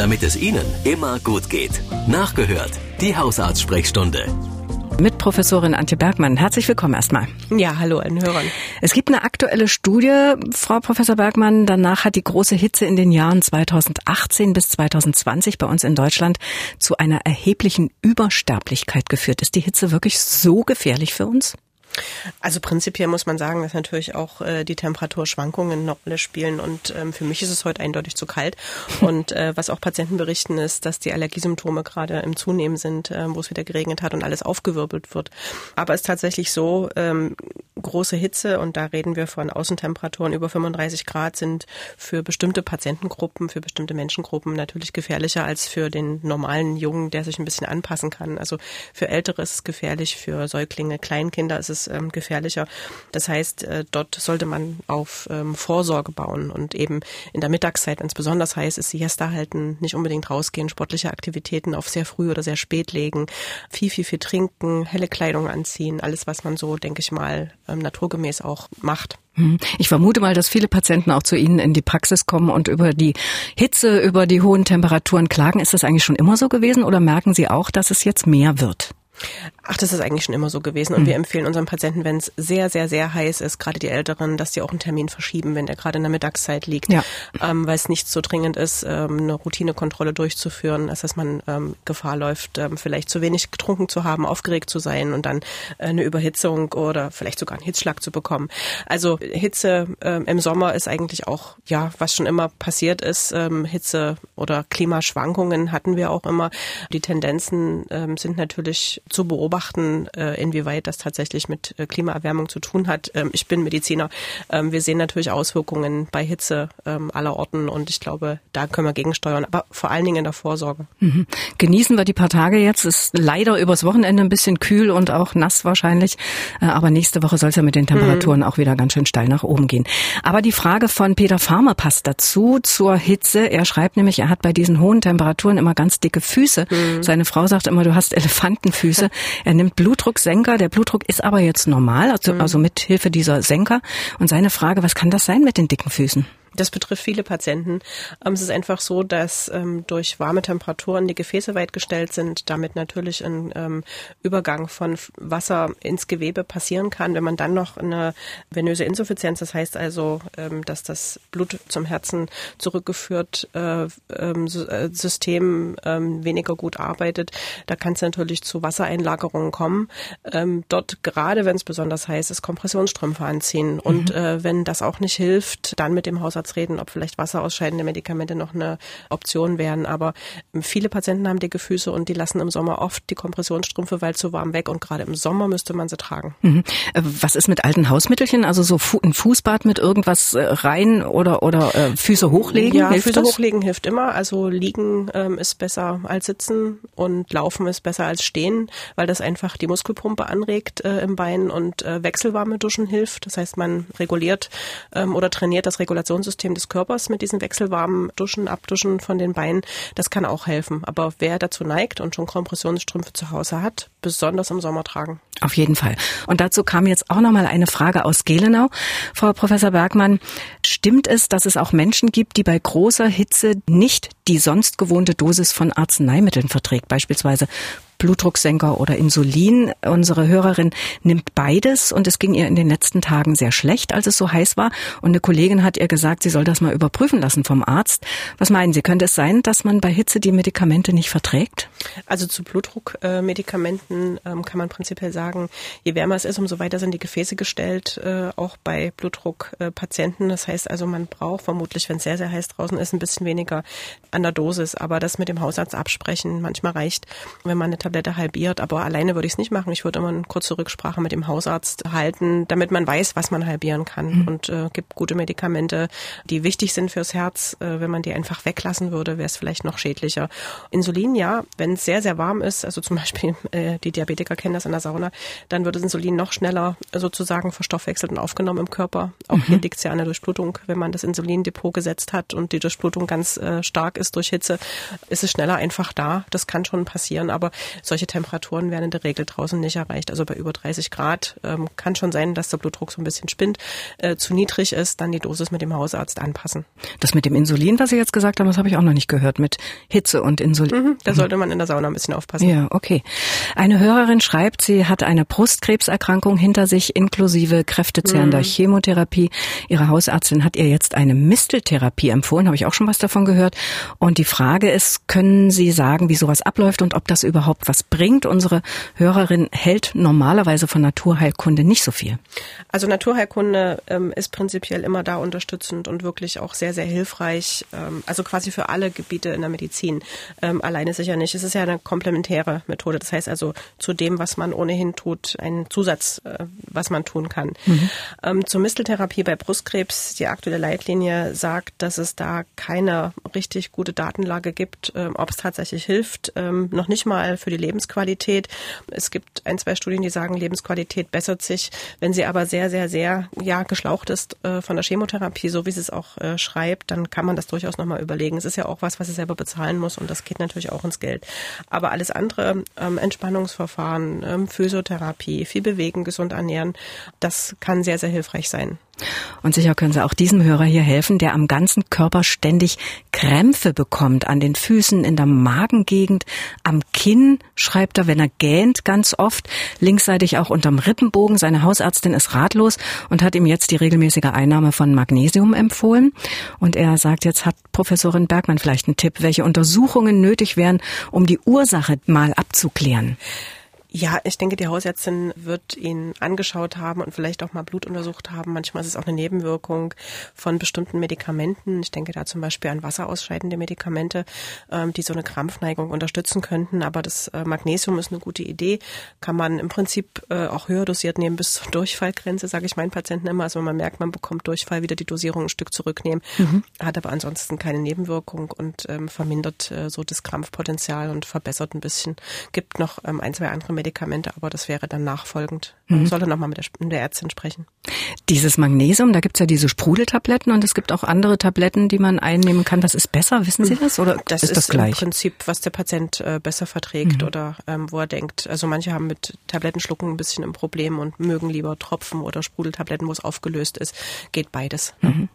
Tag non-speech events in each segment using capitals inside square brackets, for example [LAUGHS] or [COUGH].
damit es Ihnen immer gut geht. Nachgehört, die Hausarzt-Sprechstunde. Mit Professorin Antje Bergmann. Herzlich willkommen erstmal. Ja, hallo allen Hörern. Es gibt eine aktuelle Studie, Frau Professor Bergmann. Danach hat die große Hitze in den Jahren 2018 bis 2020 bei uns in Deutschland zu einer erheblichen Übersterblichkeit geführt. Ist die Hitze wirklich so gefährlich für uns? Also prinzipiell muss man sagen, dass natürlich auch äh, die Temperaturschwankungen eine Rolle spielen und ähm, für mich ist es heute eindeutig zu kalt. [LAUGHS] Und äh, was auch Patienten berichten, ist, dass die Allergiesymptome gerade im Zunehmen sind, äh, wo es wieder geregnet hat und alles aufgewirbelt wird. Aber es ist tatsächlich so, ähm, große Hitze und da reden wir von Außentemperaturen über 35 Grad sind für bestimmte Patientengruppen, für bestimmte Menschengruppen natürlich gefährlicher als für den normalen Jungen, der sich ein bisschen anpassen kann. Also für Ältere ist es gefährlich, für Säuglinge, Kleinkinder ist es ähm, gefährlicher. Das heißt, äh, dort sollte man auf ähm, Vorsorge bauen und eben in der Mittagszeit, wenn es besonders heiß ist, Siesta halten, nicht unbedingt rausgehen, sportliche Aktivitäten auf sehr früh oder sehr spät legen, viel, viel, viel trinken, helle Kleidung anziehen, alles, was man so, denke ich mal, ähm, naturgemäß auch macht. Hm. Ich vermute mal, dass viele Patienten auch zu Ihnen in die Praxis kommen und über die Hitze, über die hohen Temperaturen klagen. Ist das eigentlich schon immer so gewesen oder merken Sie auch, dass es jetzt mehr wird? Ach, das ist eigentlich schon immer so gewesen. Und mhm. wir empfehlen unseren Patienten, wenn es sehr, sehr, sehr heiß ist, gerade die Älteren, dass die auch einen Termin verschieben, wenn der gerade in der Mittagszeit liegt. Ja. Ähm, weil es nicht so dringend ist, ähm, eine Routinekontrolle durchzuführen, als dass man ähm, Gefahr läuft, ähm, vielleicht zu wenig getrunken zu haben, aufgeregt zu sein und dann äh, eine Überhitzung oder vielleicht sogar einen Hitzschlag zu bekommen. Also Hitze ähm, im Sommer ist eigentlich auch, ja, was schon immer passiert ist. Ähm, Hitze oder Klimaschwankungen hatten wir auch immer. Die Tendenzen sind natürlich zu beobachten, äh, inwieweit das tatsächlich mit äh, Klimaerwärmung zu tun hat. Ähm, ich bin Mediziner. Ähm, wir sehen natürlich Auswirkungen bei Hitze ähm, aller Orten und ich glaube, da können wir gegensteuern, aber vor allen Dingen in der Vorsorge. Mhm. Genießen wir die paar Tage jetzt. Ist leider übers Wochenende ein bisschen kühl und auch nass wahrscheinlich, äh, aber nächste Woche soll es ja mit den Temperaturen mhm. auch wieder ganz schön steil nach oben gehen. Aber die Frage von Peter Farmer passt dazu zur Hitze. Er schreibt nämlich, er hat bei diesen hohen Temperaturen immer ganz dicke Füße. Mhm. Seine Frau sagt immer, du hast Elefantenfüße. [LAUGHS] Er nimmt Blutdrucksenker. Der Blutdruck ist aber jetzt normal, also, mhm. also mit Hilfe dieser Senker. Und seine Frage, was kann das sein mit den dicken Füßen? Das betrifft viele Patienten. Ähm, es ist einfach so, dass ähm, durch warme Temperaturen die Gefäße weit gestellt sind, damit natürlich ein ähm, Übergang von Wasser ins Gewebe passieren kann. Wenn man dann noch eine venöse Insuffizienz, das heißt also, dass das Blut zum Herzen zurückgeführt äh, äh, System weniger gut arbeitet, da kann es natürlich zu Wassereinlagerungen kommen. Dort gerade, wenn es besonders heiß ist, Kompressionsstrümpfe anziehen. Mhm. Und äh, wenn das auch nicht hilft, dann mit dem Hausarzt Hausarzt reden, ob vielleicht wasserausscheidende Medikamente noch eine Option wären. Aber viele Patienten haben dicke Füße und die lassen im Sommer oft die Kompressionsstrümpfe, weil zu warm weg und gerade im Sommer müsste man sie tragen. Mhm. Äh, was ist mit alten Hausmittelchen? Also so ein Fußbad mit irgendwas äh, rein oder, oder äh, Füße hochlegen? Ja, hilft Füße das? hochlegen hilft immer. Also liegen ähm, ist besser als sitzen und laufen ist besser als stehen, weil das einfach die Muskelpumpe anregt äh, im Bein und äh, wechselwarme Duschen hilft. Das heißt, man reguliert ähm, oder trainiert das Regulationssystem Immunsystem des Körpers mit diesen wechselwarmen Duschen, Abduschen von den Beinen. Das kann auch helfen. Aber wer dazu neigt und schon Kompressionsstrümpfe zu Hause hat, besonders im Sommer tragen. Auf jeden Fall. Und dazu kam jetzt auch noch mal eine Frage aus Gelenau. Frau Professor Bergmann, stimmt es, dass es auch Menschen gibt, die bei großer Hitze nicht die sonst gewohnte Dosis von Arzneimitteln verträgt, beispielsweise Blutdrucksenker oder Insulin. Unsere Hörerin nimmt beides und es ging ihr in den letzten Tagen sehr schlecht, als es so heiß war. Und eine Kollegin hat ihr gesagt, sie soll das mal überprüfen lassen vom Arzt. Was meinen Sie, könnte es sein, dass man bei Hitze die Medikamente nicht verträgt? Also zu Blutdruckmedikamenten ähm, kann man prinzipiell sagen, je wärmer es ist, umso weiter sind die Gefäße gestellt, äh, auch bei Blutdruckpatienten. Das heißt also, man braucht vermutlich, wenn es sehr, sehr heiß draußen ist, ein bisschen weniger an der Dosis. Aber das mit dem Hausarzt absprechen, manchmal reicht, wenn man eine Tablette halbiert, aber alleine würde ich es nicht machen. Ich würde immer eine kurze Rücksprache mit dem Hausarzt halten, damit man weiß, was man halbieren kann mhm. und äh, gibt gute Medikamente, die wichtig sind fürs Herz. Äh, wenn man die einfach weglassen würde, wäre es vielleicht noch schädlicher. Insulin, ja, wenn es sehr, sehr warm ist, also zum [LAUGHS] Beispiel äh, die Diabetiker kennen das in der Sauna, dann wird das Insulin noch schneller sozusagen verstoffwechselt und aufgenommen im Körper. Auch mhm. hier liegt es ja an der Durchblutung. Wenn man das Insulindepot gesetzt hat und die Durchblutung ganz äh, stark ist durch Hitze, ist es schneller einfach da. Das kann schon passieren. Aber solche Temperaturen werden in der Regel draußen nicht erreicht. Also bei über 30 Grad ähm, kann schon sein, dass der Blutdruck so ein bisschen spinnt, äh, zu niedrig ist, dann die Dosis mit dem Hausarzt anpassen. Das mit dem Insulin, was Sie jetzt gesagt haben, das habe ich auch noch nicht gehört, mit Hitze und Insulin. Mhm, da sollte man in der Sauna ein bisschen aufpassen. Ja, okay. Eine Hörerin schreibt, sie hat eine Brustkrebserkrankung hinter sich, inklusive kräftezehrender mhm. Chemotherapie. Ihre Hausärztin hat ihr jetzt eine Misteltherapie empfohlen, habe ich auch schon was davon gehört. Und die Frage ist, können Sie sagen, wie sowas abläuft und ob das überhaupt was bringt? Unsere Hörerin hält normalerweise von Naturheilkunde nicht so viel. Also Naturheilkunde ähm, ist prinzipiell immer da unterstützend und wirklich auch sehr, sehr hilfreich. Ähm, also quasi für alle Gebiete in der Medizin. Ähm, alleine sicher nicht. Es ist ja eine komplementäre Methode. Das heißt also zu dem, was man ohnehin tut, ein Zusatz, äh, was man tun kann. Mhm. Ähm, zur Misteltherapie bei Brustkrebs, die aktuelle Leitlinie sagt, dass es da keine richtig gute Datenlage gibt, ähm, ob es tatsächlich hilft. Ähm, noch nicht mal für die Lebensqualität. Es gibt ein, zwei Studien, die sagen, Lebensqualität bessert sich. Wenn sie aber sehr, sehr, sehr ja geschlaucht ist äh, von der Chemotherapie, so wie sie es auch äh, schreibt, dann kann man das durchaus nochmal überlegen. Es ist ja auch was, was sie selber bezahlen muss und das geht natürlich auch ins Geld. Aber alles andere, ähm, Entspannungsverfahren, Physiotherapie, viel bewegen, gesund ernähren, das kann sehr, sehr hilfreich sein. Und sicher können Sie auch diesem Hörer hier helfen, der am ganzen Körper ständig Krämpfe bekommt, an den Füßen, in der Magengegend, am Kinn, schreibt er, wenn er gähnt, ganz oft, linksseitig auch unterm Rippenbogen. Seine Hausärztin ist ratlos und hat ihm jetzt die regelmäßige Einnahme von Magnesium empfohlen. Und er sagt, jetzt hat Professorin Bergmann vielleicht einen Tipp, welche Untersuchungen nötig wären, um die Ursache mal abzuklären. Ja, ich denke, die Hausärztin wird ihn angeschaut haben und vielleicht auch mal Blut untersucht haben. Manchmal ist es auch eine Nebenwirkung von bestimmten Medikamenten. Ich denke da zum Beispiel an wasserausscheidende Medikamente, ähm, die so eine Krampfneigung unterstützen könnten. Aber das äh, Magnesium ist eine gute Idee. Kann man im Prinzip äh, auch höher dosiert nehmen bis zur Durchfallgrenze, sage ich meinen Patienten immer. Also wenn man merkt, man bekommt Durchfall, wieder die Dosierung ein Stück zurücknehmen. Mhm. Hat aber ansonsten keine Nebenwirkung und ähm, vermindert äh, so das Krampfpotenzial und verbessert ein bisschen. Gibt noch ähm, ein, zwei andere Medikamente, aber das wäre dann nachfolgend. Man mhm. sollte nochmal mit der, mit der Ärztin sprechen. Dieses Magnesium, da gibt's ja diese Sprudeltabletten und es gibt auch andere Tabletten, die man einnehmen kann. Was ist besser? Wissen Sie das? Oder das ist, ist das gleich? im Prinzip, was der Patient äh, besser verträgt mhm. oder ähm, wo er denkt. Also manche haben mit Tablettenschlucken ein bisschen ein Problem und mögen lieber Tropfen oder Sprudeltabletten, wo es aufgelöst ist. Geht beides. Mhm.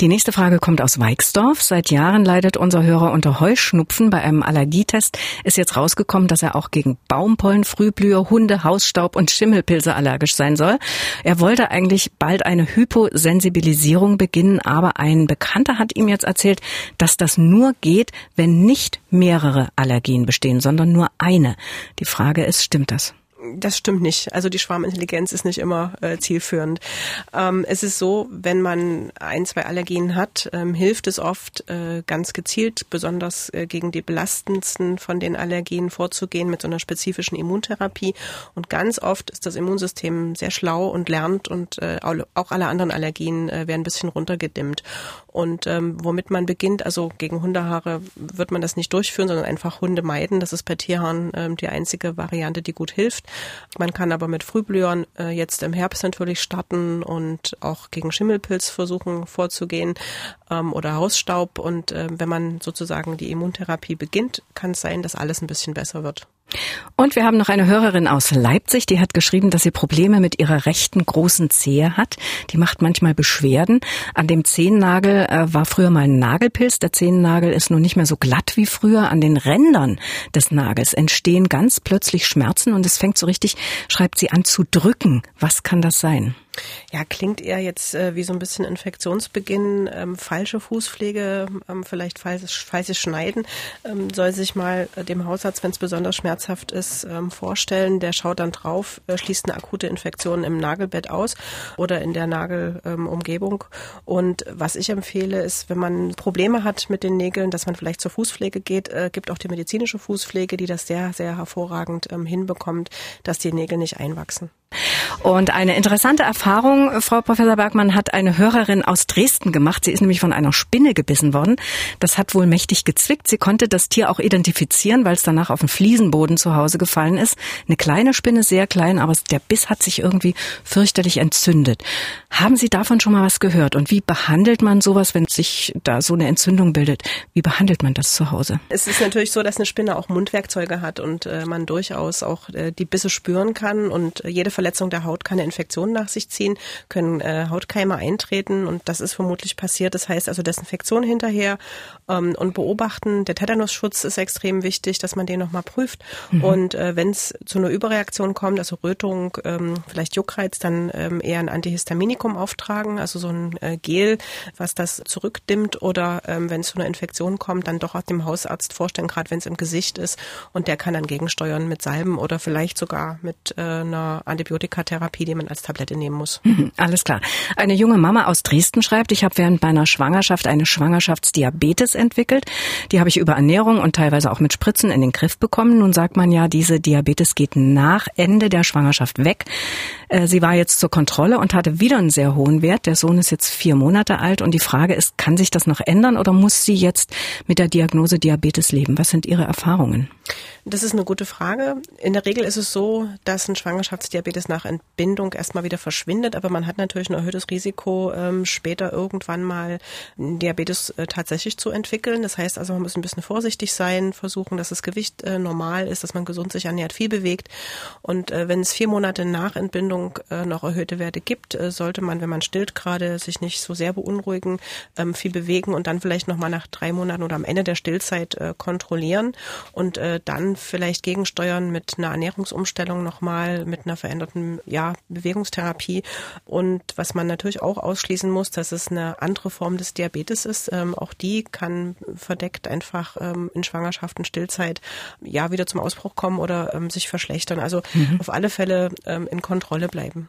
Die nächste Frage kommt aus Weixdorf. Seit Jahren leidet unser Hörer unter Heuschnupfen. Bei einem Allergietest ist jetzt rausgekommen, dass er auch gegen Baumpollen, Frühblüher, Hunde, Hausstaub und Schimmelpilze allergisch sein soll. Er wollte eigentlich bald eine Hyposensibilisierung beginnen, aber ein Bekannter hat ihm jetzt erzählt, dass das nur geht, wenn nicht mehrere Allergien bestehen, sondern nur eine. Die Frage ist, stimmt das? Das stimmt nicht. Also die Schwarmintelligenz ist nicht immer äh, zielführend. Ähm, es ist so, wenn man ein, zwei Allergien hat, ähm, hilft es oft äh, ganz gezielt, besonders äh, gegen die belastendsten von den Allergien vorzugehen mit so einer spezifischen Immuntherapie. Und ganz oft ist das Immunsystem sehr schlau und lernt und äh, auch alle anderen Allergien äh, werden ein bisschen runtergedimmt. Und ähm, womit man beginnt, also gegen Hundehaare wird man das nicht durchführen, sondern einfach Hunde meiden. Das ist bei Tierhaaren ähm, die einzige Variante, die gut hilft. Man kann aber mit Frühblühern äh, jetzt im Herbst natürlich starten und auch gegen Schimmelpilz versuchen vorzugehen ähm, oder Hausstaub. Und äh, wenn man sozusagen die Immuntherapie beginnt, kann es sein, dass alles ein bisschen besser wird. Und wir haben noch eine Hörerin aus Leipzig, die hat geschrieben, dass sie Probleme mit ihrer rechten großen Zehe hat. Die macht manchmal Beschwerden. An dem Zehennagel äh, war früher mal ein Nagelpilz. Der Zehennagel ist nun nicht mehr so glatt wie früher. An den Rändern des Nagels entstehen ganz plötzlich Schmerzen und es fängt so richtig, schreibt sie an, zu drücken. Was kann das sein? Ja, klingt eher jetzt äh, wie so ein bisschen Infektionsbeginn, ähm, falsche Fußpflege, ähm, vielleicht falsches, falsches Schneiden. Ähm, soll sich mal äh, dem Hausarzt, wenn es besonders schmerzhaft ist, ähm, vorstellen. Der schaut dann drauf, äh, schließt eine akute Infektion im Nagelbett aus oder in der Nagelumgebung. Und was ich empfehle, ist, wenn man Probleme hat mit den Nägeln, dass man vielleicht zur Fußpflege geht, äh, gibt auch die medizinische Fußpflege, die das sehr, sehr hervorragend ähm, hinbekommt, dass die Nägel nicht einwachsen. Und eine interessante Erfahrung, Frau Professor Bergmann, hat eine Hörerin aus Dresden gemacht. Sie ist nämlich von einer Spinne gebissen worden. Das hat wohl mächtig gezwickt. Sie konnte das Tier auch identifizieren, weil es danach auf den Fliesenboden zu Hause gefallen ist. Eine kleine Spinne, sehr klein, aber der Biss hat sich irgendwie fürchterlich entzündet. Haben Sie davon schon mal was gehört? Und wie behandelt man sowas, wenn sich da so eine Entzündung bildet? Wie behandelt man das zu Hause? Es ist natürlich so, dass eine Spinne auch Mundwerkzeuge hat und äh, man durchaus auch äh, die Bisse spüren kann und äh, jede Verletzung der Haut kann eine Infektion nach sich ziehen, können äh, Hautkeime eintreten und das ist vermutlich passiert. Das heißt also Desinfektion hinterher ähm, und beobachten. Der Tetanusschutz ist extrem wichtig, dass man den nochmal prüft. Mhm. Und äh, wenn es zu einer Überreaktion kommt, also Rötung, ähm, vielleicht Juckreiz, dann ähm, eher ein Antihistaminikum auftragen, also so ein äh, Gel, was das zurückdimmt oder ähm, wenn es zu einer Infektion kommt, dann doch auch dem Hausarzt vorstellen, gerade wenn es im Gesicht ist und der kann dann gegensteuern mit Salben oder vielleicht sogar mit äh, einer Antibiotikatherapie, die man als Tablette nehmen muss. Mhm, alles klar. Eine junge Mama aus Dresden schreibt, ich habe während meiner Schwangerschaft eine Schwangerschaftsdiabetes entwickelt. Die habe ich über Ernährung und teilweise auch mit Spritzen in den Griff bekommen. Nun sagt man ja, diese Diabetes geht nach Ende der Schwangerschaft weg. Äh, sie war jetzt zur Kontrolle und hatte wieder einen sehr hohen Wert. Der Sohn ist jetzt vier Monate alt und die Frage ist, kann sich das noch ändern oder muss sie jetzt mit der Diagnose Diabetes leben? Was sind Ihre Erfahrungen? Das ist eine gute Frage. In der Regel ist es so, dass ein Schwangerschaftsdiabetes nach Entbindung erstmal wieder verschwindet, aber man hat natürlich ein erhöhtes Risiko, ähm, später irgendwann mal Diabetes äh, tatsächlich zu entwickeln. Das heißt also, man muss ein bisschen vorsichtig sein, versuchen, dass das Gewicht äh, normal ist, dass man gesund sich ernährt, viel bewegt. Und äh, wenn es vier Monate nach Entbindung noch erhöhte Werte gibt, sollte man, wenn man stillt gerade, sich nicht so sehr beunruhigen, ähm, viel bewegen und dann vielleicht nochmal nach drei Monaten oder am Ende der Stillzeit kontrollieren und dann vielleicht gegensteuern mit einer Ernährungsumstellung nochmal, mit einer veränderten ja, Bewegungstherapie. Und was man natürlich auch ausschließen muss, dass es eine andere Form des Diabetes ist. Ähm, auch die kann verdeckt einfach ähm, in Schwangerschaft und Stillzeit ja wieder zum Ausbruch kommen oder ähm, sich verschlechtern. Also mhm. auf alle Fälle ähm, in Kontrolle bleiben.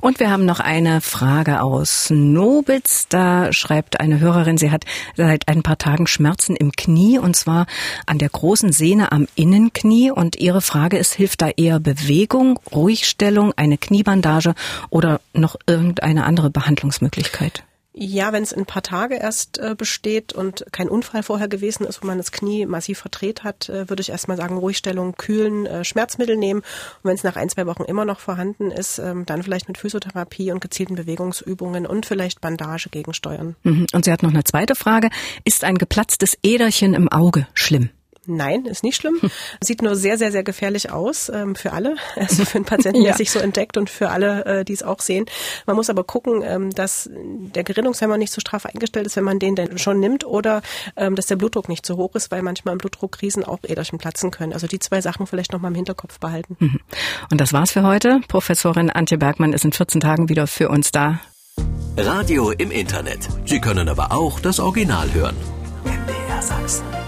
Und wir haben noch eine Frage aus Nobitz. Da schreibt eine Hörerin, sie hat seit ein paar Tagen Schmerzen im Knie und zwar an der großen Sehne am Innenknie. Und ihre Frage ist, hilft da eher Bewegung, Ruhigstellung, eine Kniebandage oder noch irgendeine andere Behandlungsmöglichkeit? Ja, wenn es ein paar Tage erst äh, besteht und kein Unfall vorher gewesen ist, wo man das Knie massiv verdreht hat, äh, würde ich erstmal sagen, Ruhigstellung, kühlen, äh, Schmerzmittel nehmen. Und wenn es nach ein, zwei Wochen immer noch vorhanden ist, ähm, dann vielleicht mit Physiotherapie und gezielten Bewegungsübungen und vielleicht Bandage gegensteuern. Mhm. Und sie hat noch eine zweite Frage. Ist ein geplatztes Äderchen im Auge schlimm? Nein, ist nicht schlimm. [LAUGHS] Sieht nur sehr, sehr, sehr gefährlich aus ähm, für alle. [LAUGHS] Also für einen Patienten, ja. der sich so entdeckt und für alle, äh, die es auch sehen. Man muss aber gucken, ähm, dass der Gerinnungshemmer nicht so straff eingestellt ist, wenn man den denn schon nimmt oder ähm, dass der Blutdruck nicht zu hoch ist, weil manchmal im Blutdruckkrisen auch Äderchen platzen können. Also die zwei Sachen vielleicht nochmal im Hinterkopf behalten. Mhm. Und das war's für heute. Professorin Antje Bergmann ist in 14 Tagen wieder für uns da. Radio im Internet. Sie können aber auch das Original hören. MDR Sachsen.